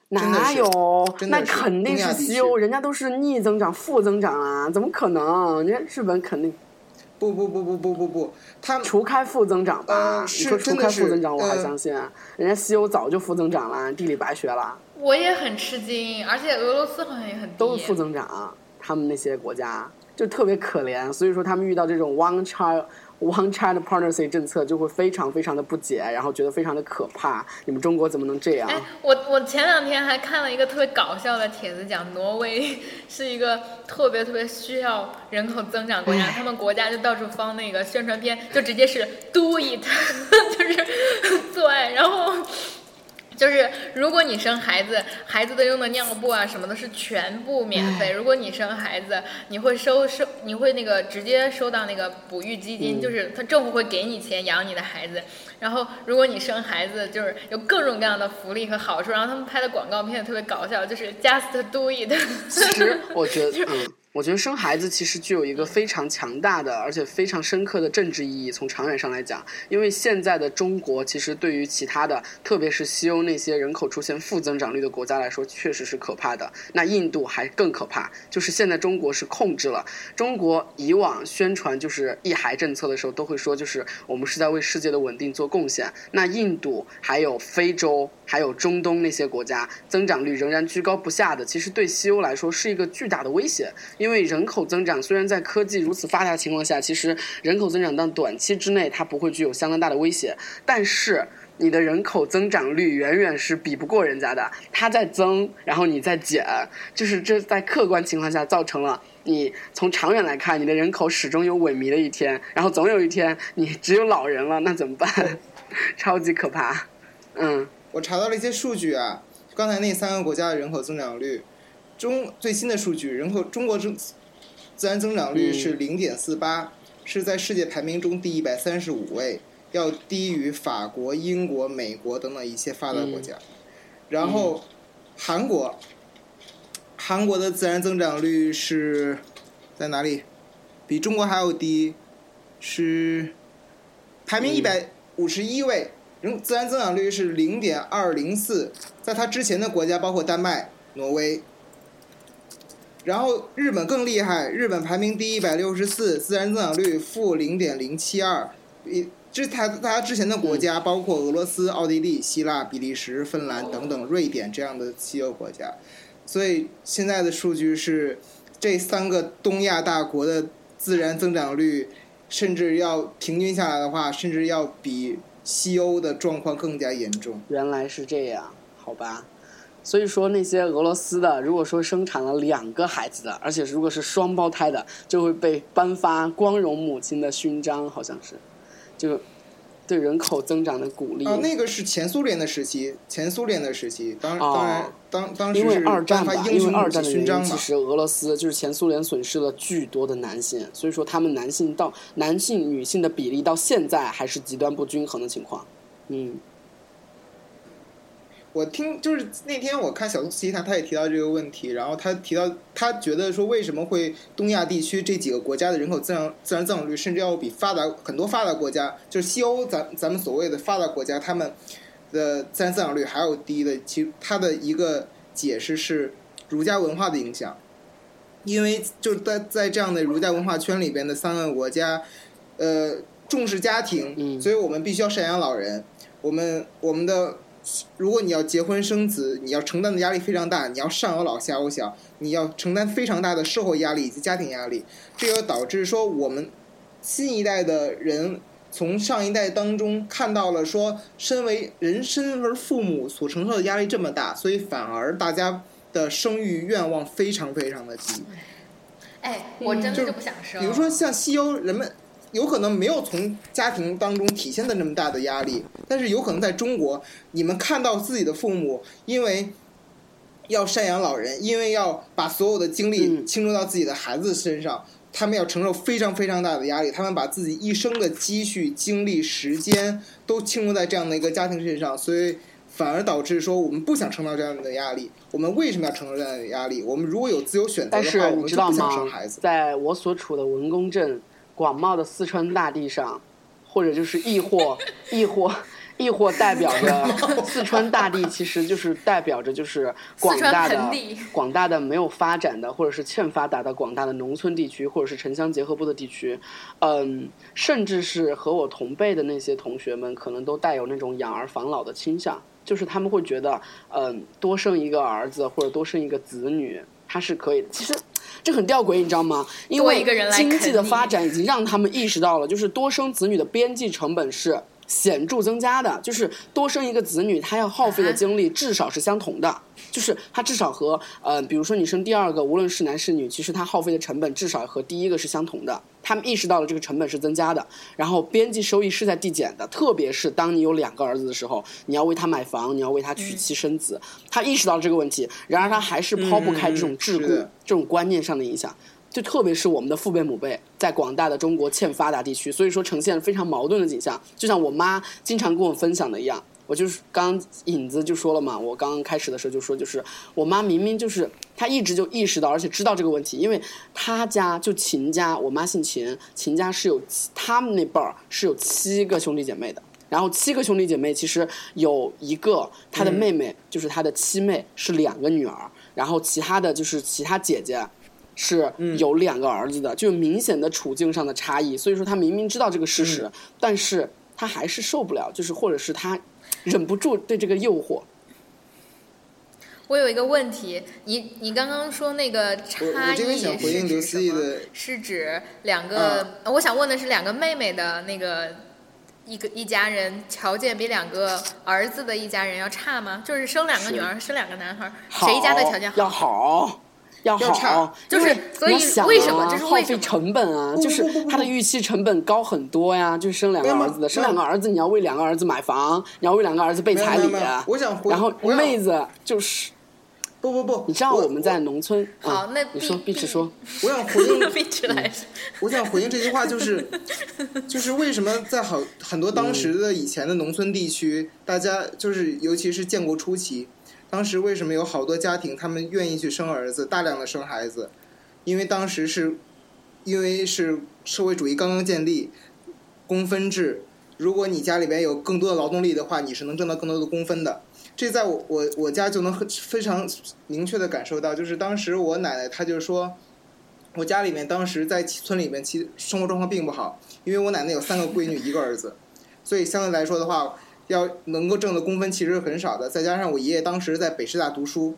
哪有？那肯定是西欧，人家都是逆增长、负增长啊，怎么可能？人家日本肯定不不不不不不不，他除开负增长吧？你说除开负增长，我还相信，人家西欧早就负增长了，地理白学了。我也很吃惊，而且俄罗斯好像也很，都是负增长，他们那些国家。就特别可怜，所以说他们遇到这种 one child one child policy 政策就会非常非常的不解，然后觉得非常的可怕。你们中国怎么能这样？哎，我我前两天还看了一个特别搞笑的帖子，讲挪威 是一个特别特别需要人口增长国家，他们国家就到处放那个宣传片，就直接是 do it，就是做爱，然后。就是如果你生孩子，孩子的用的尿布啊什么的是全部免费。如果你生孩子，你会收收，你会那个直接收到那个哺育基金，就是他政府会给你钱养你的孩子。然后如果你生孩子，就是有各种各样的福利和好处。然后他们拍的广告片特别搞笑，就是 just do it。其实我觉得，嗯。我觉得生孩子其实具有一个非常强大的，而且非常深刻的政治意义。从长远上来讲，因为现在的中国其实对于其他的，特别是西欧那些人口出现负增长率的国家来说，确实是可怕的。那印度还更可怕，就是现在中国是控制了。中国以往宣传就是一孩政策的时候，都会说就是我们是在为世界的稳定做贡献。那印度还有非洲。还有中东那些国家增长率仍然居高不下的，其实对西欧来说是一个巨大的威胁。因为人口增长虽然在科技如此发达的情况下，其实人口增长到短期之内它不会具有相当大的威胁。但是你的人口增长率远远是比不过人家的，它在增，然后你在减，就是这在客观情况下造成了你从长远来看，你的人口始终有萎靡的一天，然后总有一天你只有老人了，那怎么办？超级可怕，嗯。我查到了一些数据啊，刚才那三个国家的人口增长率，中最新的数据，人口中国增自然增长率是零点四八，是在世界排名中第一百三十五位，要低于法国、英国、美国等等一些发达国家。然后韩国，韩国的自然增长率是在哪里？比中国还要低，是排名一百五十一位。人自然增长率是零点二零四，在它之前的国家包括丹麦、挪威，然后日本更厉害，日本排名第一百六十四，自然增长率负零点零七二。比这它它之前的国家包括俄罗斯、奥地利、希腊、比利时、芬兰等等，瑞典这样的西欧国家，所以现在的数据是。这三个东亚大国的自然增长率，甚至要平均下来的话，甚至要比西欧的状况更加严重。原来是这样，好吧。所以说，那些俄罗斯的，如果说生产了两个孩子的，而且如果是双胞胎的，就会被颁发光荣母亲的勋章，好像是，就对人口增长的鼓励。啊，那个是前苏联的时期，前苏联的时期，当哦当然当当时因为是二战吧，因为二战的原因，勋章其。实俄罗斯就是前苏联损失了巨多的男性，所以说他们男性到男性女性的比例到现在还是极端不均衡的情况。嗯，我听就是那天我看小苏奇他他也提到这个问题，然后他提到他觉得说为什么会东亚地区这几个国家的人口自然自然增长率甚至要比发达很多发达国家，就是西欧咱咱们所谓的发达国家，他们的自然增长率还要低的，其他的一个解释是儒家文化的影响，因为就是在在这样的儒家文化圈里边的三个国家，呃，重视家庭，嗯。所以我们必须要赡养老人，我们我们的如果你要结婚生子，你要承担的压力非常大，你要上有老下有小，你要承担非常大的社会压力以及家庭压力，这就导致说我们新一代的人从上一代当中看到了说，身为人身为父母所承受的压力这么大，所以反而大家的生育愿望非常非常的低。哎，我真的就就不想生。比如说像西欧，人们有可能没有从家庭当中体现的那么大的压力，但是有可能在中国，你们看到自己的父母因为要赡养老人，因为要把所有的精力嗯倾注到自己的孩子身上，他们要承受非常非常大的压力，他们把自己一生的积蓄、精力、时间都倾注在这样的一个家庭身上，所以。反而导致说我们不想承担这样的压力。我们为什么要承受这样的压力？我们如果有自由选择的话，我们就不想生孩子？。在我所处的文公镇广袤的四川大地上，或者就是亦或亦或亦或代表着 四川大地，其实就是代表着就是广大的广大的没有发展的或者是欠发达的广大的农村地区，或者是城乡结合部的地区，嗯，甚至是和我同辈的那些同学们，可能都带有那种养儿防老的倾向。就是他们会觉得，嗯，多生一个儿子或者多生一个子女，他是可以的。其实这很吊诡，你知道吗？因为经济的发展已经让他们意识到了，就是多生子女的边际成本是显著增加的。就是多生一个子女，他要耗费的啊精力至少是相同的。就是他至少和呃，比如说你生第二个，无论是男是女，其实他耗费的成本至少和第一个是相同的。他们意识到了这个成本是增加的，然后边际收益是在递减的。特别是当你有两个儿子的时候，你要为他买房，你要为他娶妻生子，他意识到了这个问题，然而他还是抛不开这种桎梏、嗯这种观念上的影响。就特别是我们的父辈母辈，在广大的中国欠发达地区，所以说呈现了非常矛盾的景象。就像我妈经常跟我分享的一样，我就是刚刚影子就说了嘛，我刚刚开始的时候就说，就是我妈明明就是她一直就意识到，而且知道这个问题，因为她家就秦家，我妈姓秦，秦家是有七他们那辈儿是有七个兄弟姐妹的。然后七个兄弟姐妹，其实有一个她的妹妹，就是她的七妹是两个女儿，然后其他的就是其他姐姐是有两个儿子的，就明显的处境上的差异。所以说，他明明知道这个事实，但是他还是受不了，就是或者是他忍不住对这个诱惑。我有一个问题，你你刚刚说那个差异是指什么的？是指两个？呃我想问的是两个妹妹的那个一个一家人条件比两个儿子的一家人要差吗？就是生两个女儿，生两个男孩，谁家的条件要好？好，要要差好，就是所以你要想为什么啊这是耗费成本啊，就是不不不不它的预期成本高很多呀。就是生两个儿子的，生两个儿子，你要为两个儿子买房，你要为两个儿子备彩礼我想回然后妹子就是，不不不，你知道我们在农村，啊好那你说，必碧池说，我想回应 我想回应这句话，就是，就是为什么在很很多当时的以前的农村地区，大家就是尤其是建国初期，当时为什么有好多家庭他们愿意去生儿子，大量的生孩子？因为当时是，因为是社会主义刚刚建立，公分制，如果你家里边有更多的劳动力的话，你是能挣到更多的工分的。这在我我我家就能很非常明确的感受到，就是当时我奶奶她就说，我家里面当时在村里面，其实生活状况并不好，因为我奶奶有三个闺女，一个儿子，所以相对来说的话，要能够挣的工分其实很少的。再加上我爷爷当时在北师大读书，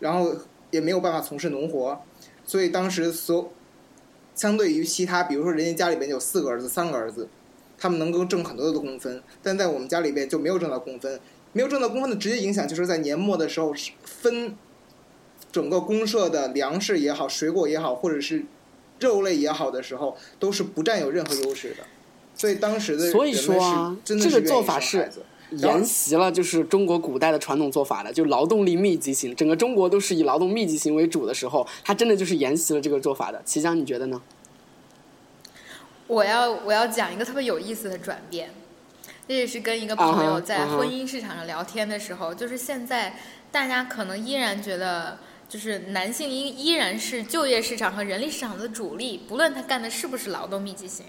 然后也没有办法从事农活，所以当时所相对于其他，比如说人家家里边有四个儿子、三个儿子，他们能够挣很多的工分，但在我们家里边就没有挣到工分。没有挣到工分的直接影响，就是在年末的时候分整个公社的粮食也好、水果也好，或者是肉类也好的时候，都是不占有任何优势的。所以当时的所以说啊，这个做法是沿袭了就是中国古代的传统做法的，就劳动力密集型，整个中国都是以劳动密集型为主的时候，它真的就是沿袭了这个做法的。齐江，你觉得呢？我要我要讲一个特别有意思的转变。这也是跟一个朋友在婚姻市场上聊天的时候，就是现在大家可能依然觉得，就是男性依依然是就业市场和人力市场的主力，不论他干的是不是劳动密集型。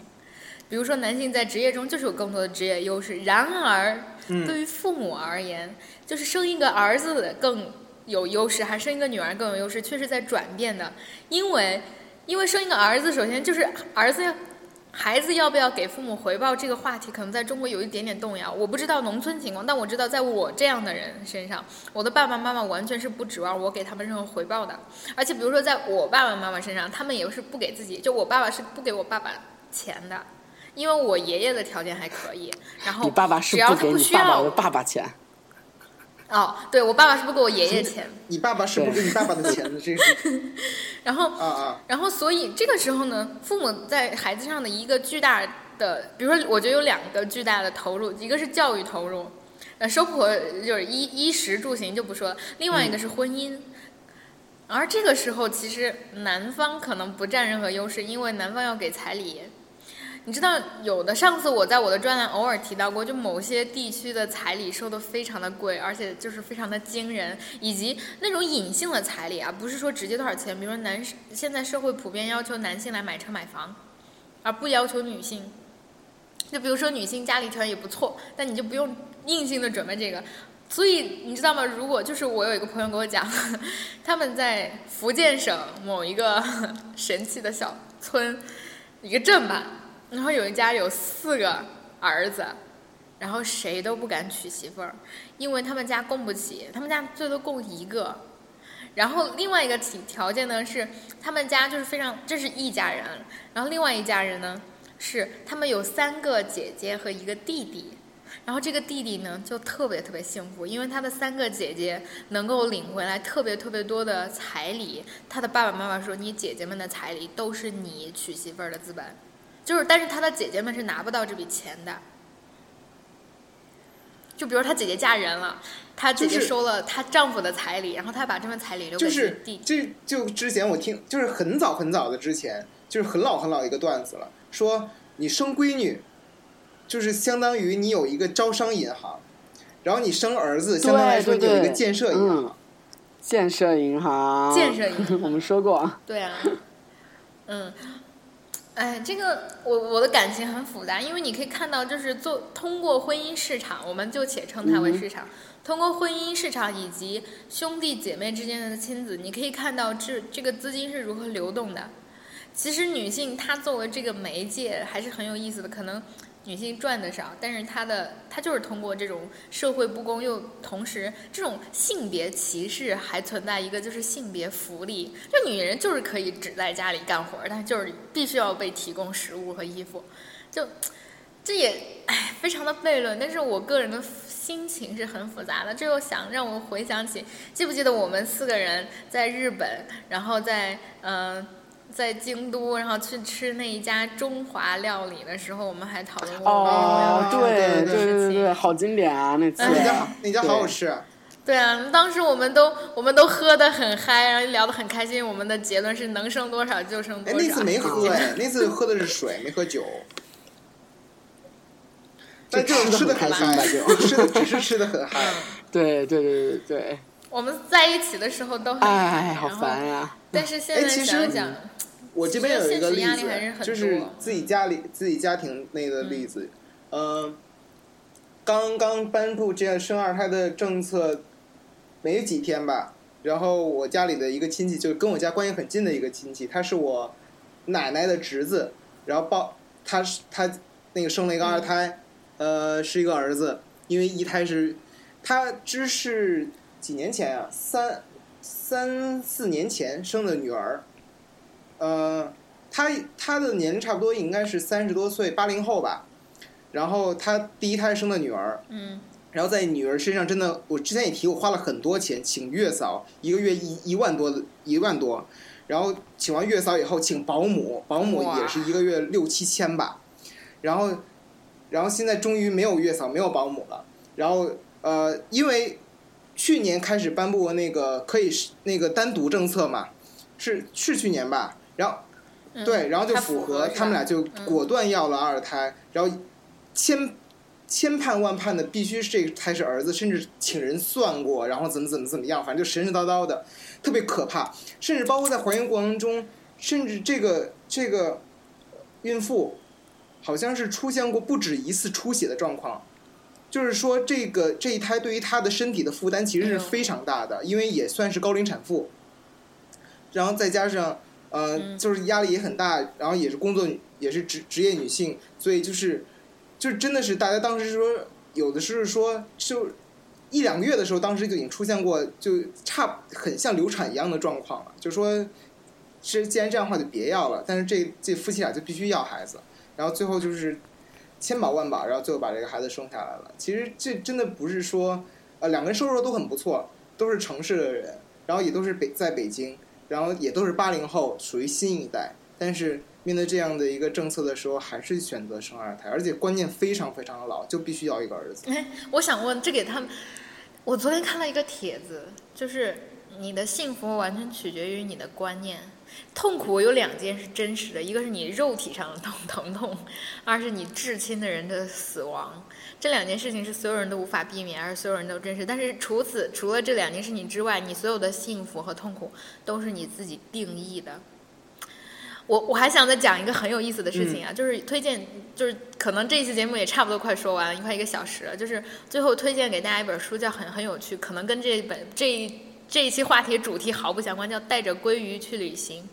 比如说，男性在职业中就是有更多的职业优势。然而，对于父母而言，就是生一个儿子更有优势，还是生一个女儿更有优势，确实在转变的。因为，因为生一个儿子，首先就是儿子。孩子要不要给父母回报这个话题，可能在中国有一点点动摇。我不知道农村情况，但我知道在我这样的人身上，我的爸爸妈妈完全是不指望我给他们任何回报的。而且，比如说在我爸爸妈妈身上，他们也是不给自己，就我爸爸是不给我爸爸钱的，因为我爷爷的条件还可以。然后，你爸爸是不给你爸爸的爸爸钱。哦，对我爸爸是不给我爷爷钱，你爸爸是不给你爸爸的钱的，这是。然后啊啊，然后所以这个时候呢，父母在孩子上的一个巨大的，比如说，我觉得有两个巨大的投入，一个是教育投入，呃，生活就是衣衣食住行就不说了，另外一个是婚姻。而这个时候，其实男方可能不占任何优势，因为男方要给彩礼。你知道有的上次我在我的专栏偶尔提到过，就某些地区的彩礼收的非常的贵，而且就是非常的惊人，以及那种隐性的彩礼啊，不是说直接多少钱。比如说男现在社会普遍要求男性来买车买房，而不要求女性。就比如说女性家里条件也不错，但你就不用硬性的准备这个。所以你知道吗？如果就是我有一个朋友给我讲，他们在福建省某一个 神奇的小村一个镇吧。然后有一家有四个儿子，然后谁都不敢娶媳妇儿，因为他们家供不起，他们家最多供一个。然后另外一个条条件呢是，他们家就是非常，这是一家人。然后另外一家人呢是他们有三个姐姐和一个弟弟。然后这个弟弟呢就特别特别幸福，因为他的三个姐姐能够领回来特别特别多的彩礼。他的爸爸妈妈说：“你姐姐们的彩礼都是你娶媳妇儿的资本。”就是，但是他的姐姐们是拿不到这笔钱的。就比如他姐姐嫁人了，他姐姐收了她丈夫的彩礼，然后他把这份彩礼留给弟。这就之前我听，就是很早很早的之前，就是很老很老一个段子了。说你生闺女，就是相当于你有一个招商银行，然后你生儿子，相当于说你有一个建设银行。建设银行。建设银行，我们说过。对啊。嗯。哎，这个我我的感情很复杂，因为你可以看到，就是做通过婚姻市场，我们就且称它为市场。通过婚姻市场以及兄弟姐妹之间的亲子，你可以看到这这个资金是如何流动的。其实女性她作为这个媒介还是很有意思的，可能。女性赚的少，但是她的她就是通过这种社会不公，又同时这种性别歧视还存在一个就是性别福利，就女人就是可以只在家里干活，但就是必须要被提供食物和衣服，就这也哎非常的悖论。但是我个人的心情是很复杂的，这又想让我回想起，记不记得我们四个人在日本，然后在嗯。在京都，然后去吃那一家中华料理的时候，我们还讨论过哦，对对对对，好经典啊！那次那家那家好好吃。对啊，当时我们都我们都喝的很嗨，然后聊得很开心。我们的结论是能剩多少就剩多少。哎，那次没喝哎，那次喝的是水，没喝酒。但就是吃的很嗨，吃的只是吃的很嗨。对对对对对。我们在一起的时候都很哎，好烦呀！但是现在想想。我这边有一个例子，就是自己家里自己家庭内的例子，嗯，刚刚颁布这样生二胎的政策没几天吧，然后我家里的一个亲戚，就是跟我家关系很近的一个亲戚，他是我奶奶的侄子，然后抱他是他那个生了一个二胎，呃，是一个儿子，因为一胎是他只是几年前啊，三三四年前生的女儿。呃，他他的年龄差不多应该是三十多岁，八零后吧。然后他第一胎生的女儿，嗯。然后在女儿身上真的，我之前也提过，花了很多钱请月嫂，一个月一一万多一万多，然后请完月嫂以后，请保姆，保姆也是一个月六七千吧，然后，然后现在终于没有月嫂，没有保姆了，然后呃，因为去年开始颁布那个可以是那个单独政策嘛，是是去年吧，然后嗯对，然后就符合他们俩就嗯果断要了二胎，然后千千盼万盼的必须是这个才是儿子，甚至请人算过，然后怎么怎么怎么样，反正就神神叨叨的，特别可怕。甚至包括在怀孕过程中，甚至这个这个孕妇好像是出现过不止一次出血的状况。就是说，这个这一胎对于她的身体的负担其实是非常大的，因为也算是高龄产妇，然后再加上呃，嗯就是压力也很大，然后也是工作也是职职业女性，所以就是就真的是大家当时说有的是说就一两个月的时候，当时就已经出现过就差很像流产一样的状况了，就说是既然这样的话就别要了，但是这这夫妻俩就必须要孩子，然后最后就是千宝万宝，然后最后把这个孩子生下来了。其实这真的不是说呃两个人收入都很不错，都是城市的人，然后也都是北在北京。然后也都是八零后，属于新一代，但是面对这样的一个政策的时候，还是选择生二胎，而且观念非常非常的老，就必须要一个儿子。我想问，这给他们，我昨天看了一个帖子，就是你的幸福完全取决于你的观念。痛苦有两件是真实的，一个是你肉体上的痛疼痛，二是你至亲的人的死亡。这两件事情是所有人都无法避免，而所有人都真实。但是除此除了这两件事情之外，你所有的幸福和痛苦都是你自己定义的。我我还想再讲一个很有意思的事情啊，就是推荐，就是可能这一期节目也差不多快说完了，快一个小时了。就是最后推荐给大家一本书，叫很很有趣，可能跟这本这一这一期话题主题毫不相关，叫《带着鲑鱼去旅行》。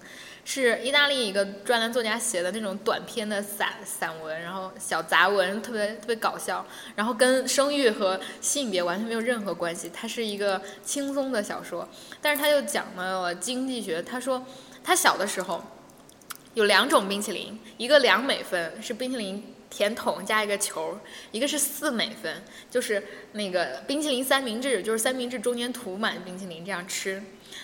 是意大利一个专栏作家写的那种短篇的散散文，然后小杂文，特别特别搞笑，然后跟生育和性别完全没有任何关系。它是一个轻松的小说，但是他又讲了经济学。他说他小的时候有两种冰淇淋，一个两美分是冰淇淋甜筒加一个球，一个是四美分，就是那个冰淇淋三明治，就是三明治中间涂满冰淇淋这样吃。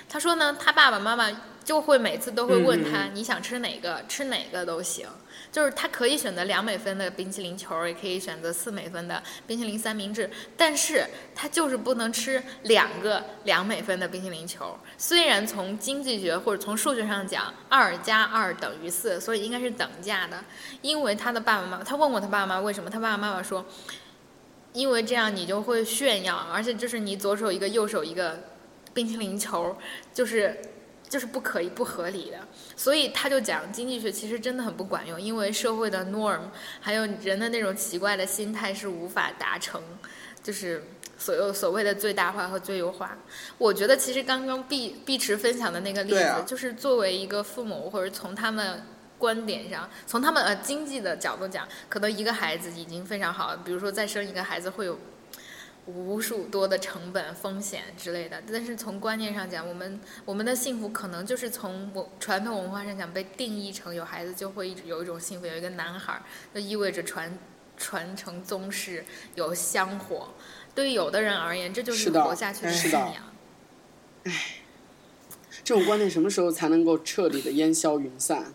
他说呢，他爸爸妈妈就会每次都会问他，你想吃哪个？吃哪个都行。就是他可以选择两美分的冰淇淋球，也可以选择四美分的冰淇淋三明治，但是他就是不能吃两个两美分的冰淇淋球。虽然从经济学或者从数学上讲，二加二等于四，所以应该是等价的。因为他的爸爸妈妈，他问过他爸爸妈妈为什么，他爸爸妈妈说，因为这样你就会炫耀，而且就是你左手一个，右手一个冰淇淋球，就是。就是不可以不合理的，所以他就讲经济学其实真的很不管用，因为社会的 norm 还有人的那种奇怪的心态是无法达成，就是所有所谓的最大化和最优化。我觉得其实刚刚碧碧池分享的那个例子，啊、就是作为一个父母或者从他们观点上，从他们呃经济的角度讲，可能一个孩子已经非常好了，比如说再生一个孩子会有。无数多的成本、风险之类的，但是从观念上讲，我们我们的幸福可能就是从我传统文化上讲被定义成有孩子就会有一种幸福，有一个男孩就意味着传传承宗室，有香火。对于有的人而言，这就是活下去的信仰。唉，这种观念什么时候才能够彻底的烟消云散？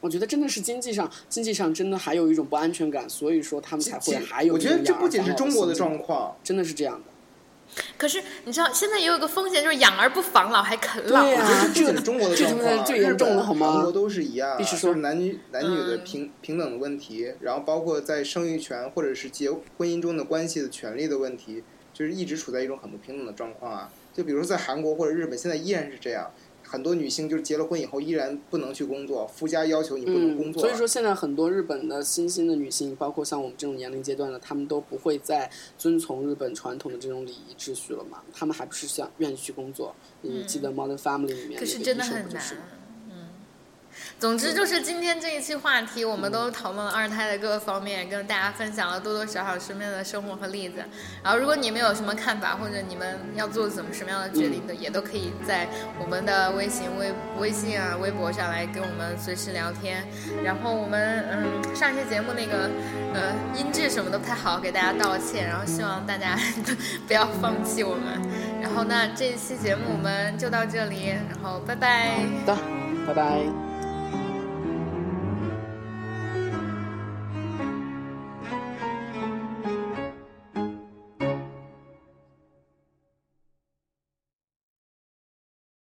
我觉得真的是经济上，经济上真的还有一种不安全感，所以说他们才会还有。我觉得这不仅是中国的状况，真的是这样的。可是你知道，现在也有一个风险，就是养儿不防老，还啃老。对呀、这是中国的状况，最严重了好吗？韩国都是一样，必须说男女男女的嗯平、平等的问题，然后包括在生育权或者是结婚姻中的关系的权利的问题，就是一直处在一种很不平等的状况啊。就比如说在韩国或者日本，现在依然是这样。很多女性就是结了婚以后依然不能去工作，夫家要求你不能工作、嗯。所以说，现在很多日本的新兴的女性，包括像我们这种年龄阶段的，她们都不会再遵从日本传统的这种礼仪秩序了嘛？她们还不是想愿意去工作？你记得《Modern Family》里面、可是真的很难。嗯，总之就是今天这一期话题，我们都讨论了二胎的各个方面，跟大家分享了多多少少身边的生活和例子。然后，如果你们有什么看法，或者你们要做怎么什么样的决定的，也都可以在我们的微信、微微信啊、微博上来跟我们随时聊天。然后我们嗯，上期节目那个呃音质什么都不太好，给大家道歉。然后希望大家 不要放弃我们。然后那这一期节目我们就到这里，然后拜拜。好的，拜拜。